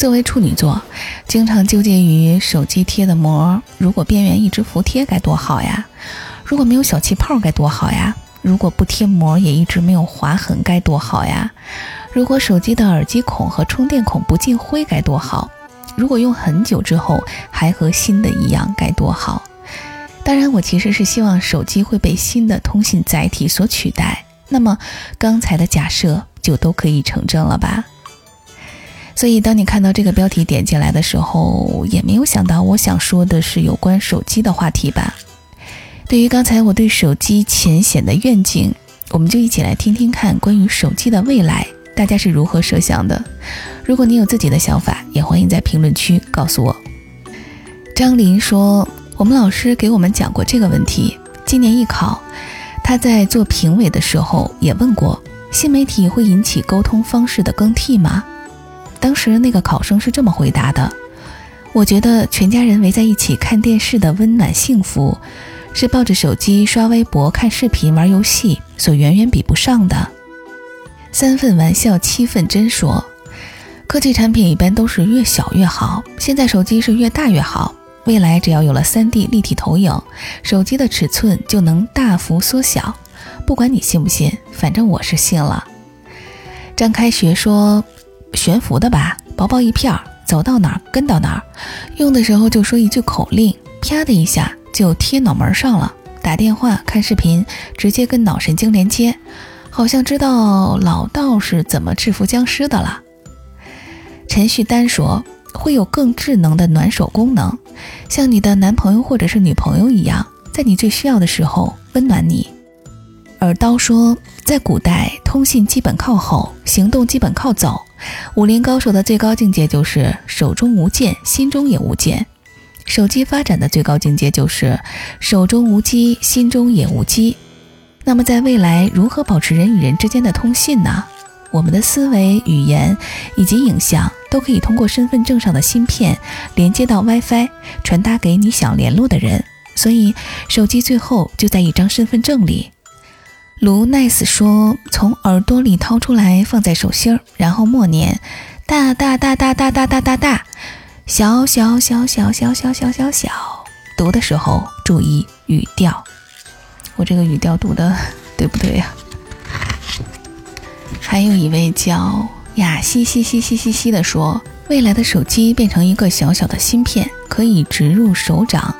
作为处女座，经常纠结于手机贴的膜，如果边缘一直服帖该多好呀！如果没有小气泡该多好呀！如果不贴膜也一直没有划痕该多好呀！如果手机的耳机孔和充电孔不进灰该多好！如果用很久之后还和新的一样该多好！当然，我其实是希望手机会被新的通信载体所取代。那么刚才的假设就都可以成真了吧？所以，当你看到这个标题点进来的时候，也没有想到我想说的是有关手机的话题吧？对于刚才我对手机浅显的愿景，我们就一起来听听看关于手机的未来，大家是如何设想的？如果你有自己的想法，也欢迎在评论区告诉我。张林说，我们老师给我们讲过这个问题，今年艺考，他在做评委的时候也问过：新媒体会引起沟通方式的更替吗？当时那个考生是这么回答的：“我觉得全家人围在一起看电视的温暖幸福，是抱着手机刷微博、看视频、玩游戏所远远比不上的。”三份玩笑，七份真说。科技产品一般都是越小越好，现在手机是越大越好。未来只要有了 3D 立体投影，手机的尺寸就能大幅缩小。不管你信不信，反正我是信了。张开学说。悬浮的吧，薄薄一片儿，走到哪儿跟到哪儿，用的时候就说一句口令，啪的一下就贴脑门上了。打电话、看视频，直接跟脑神经连接，好像知道老道是怎么制服僵尸的了。陈旭丹说会有更智能的暖手功能，像你的男朋友或者是女朋友一样，在你最需要的时候温暖你。而刀说，在古代，通信基本靠吼，行动基本靠走。武林高手的最高境界就是手中无剑，心中也无剑。手机发展的最高境界就是手中无机，心中也无机。那么，在未来，如何保持人与人之间的通信呢？我们的思维、语言以及影像都可以通过身份证上的芯片连接到 WiFi，传达给你想联络的人。所以，手机最后就在一张身份证里。卢 nice 说：“从耳朵里掏出来，放在手心儿，然后默念‘大大大大大大大大大’，小小小小小小小小小。读的时候注意语调，我这个语调读的对不对呀？”还有一位叫雅西西西西西西的说：“未来的手机变成一个小小的芯片，可以植入手掌。”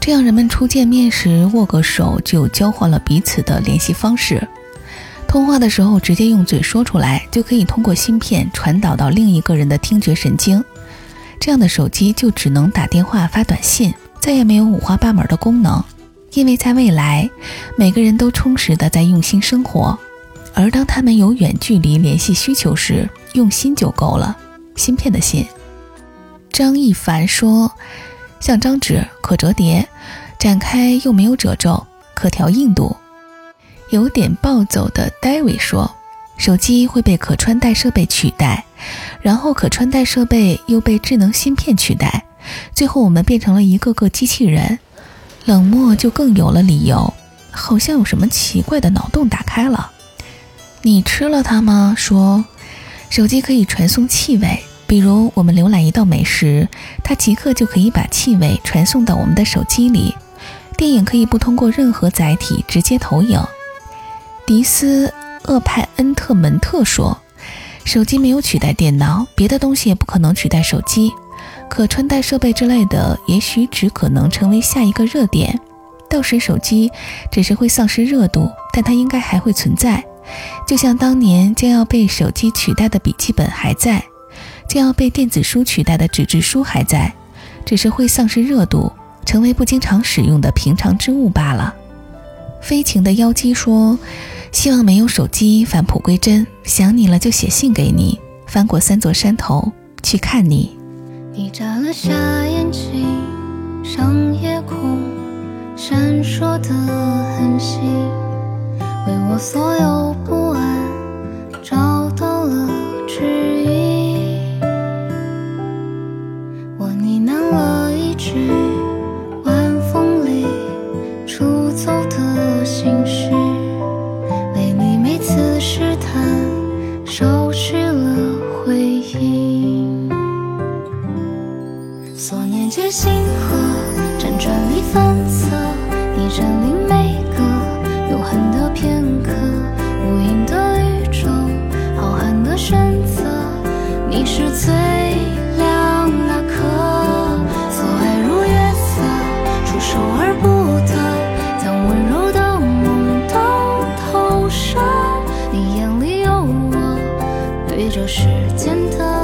这样，人们初见面时握个手就交换了彼此的联系方式。通话的时候直接用嘴说出来，就可以通过芯片传导到另一个人的听觉神经。这样的手机就只能打电话发短信，再也没有五花八门的功能。因为在未来，每个人都充实的在用心生活，而当他们有远距离联系需求时，用心就够了。芯片的芯。张一凡说。像张纸可折叠，展开又没有褶皱，可调硬度。有点暴走的 David 说：“手机会被可穿戴设备取代，然后可穿戴设备又被智能芯片取代，最后我们变成了一个个机器人。”冷漠就更有了理由，好像有什么奇怪的脑洞打开了。你吃了它吗？说，手机可以传送气味。比如，我们浏览一道美食，它即刻就可以把气味传送到我们的手机里。电影可以不通过任何载体直接投影。迪斯厄派恩特门特说：“手机没有取代电脑，别的东西也不可能取代手机。可穿戴设备之类的，也许只可能成为下一个热点。到时手机只是会丧失热度，但它应该还会存在，就像当年将要被手机取代的笔记本还在。”将要被电子书取代的纸质书还在，只是会丧失热度，成为不经常使用的平常之物罢了。飞情的妖姬说：“希望没有手机返璞归真，想你了就写信给你，翻过三座山头去看你。”你眨了下眼睛，上夜空闪烁的恒星，为我所有不安星河辗转你分色，你占领每个永恒的片刻，无垠的宇宙，浩瀚的选择，你是最亮那颗，所爱如月色，触手而不得，将温柔的梦都投射，你眼里有我，对着时间的。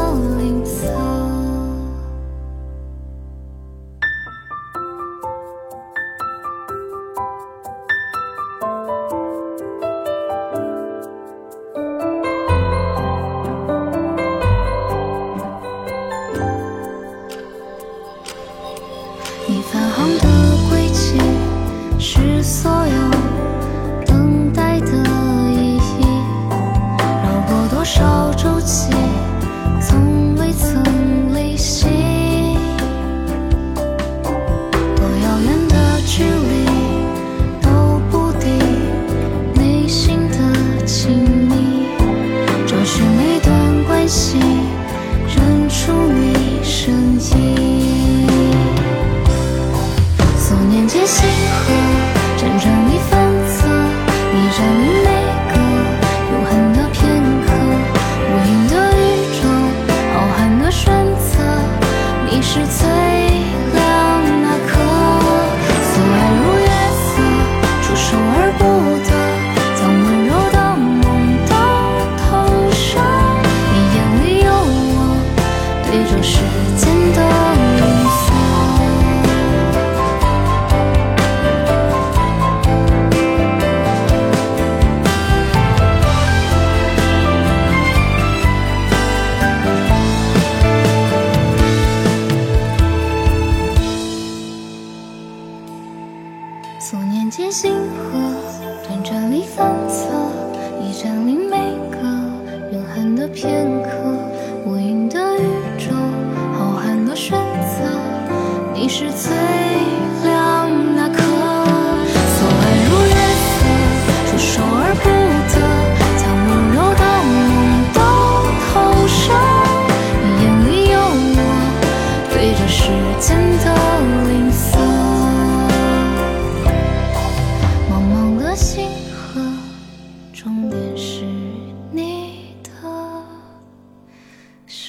你是次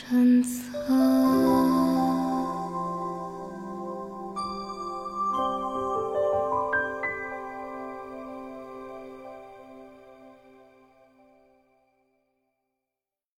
深色。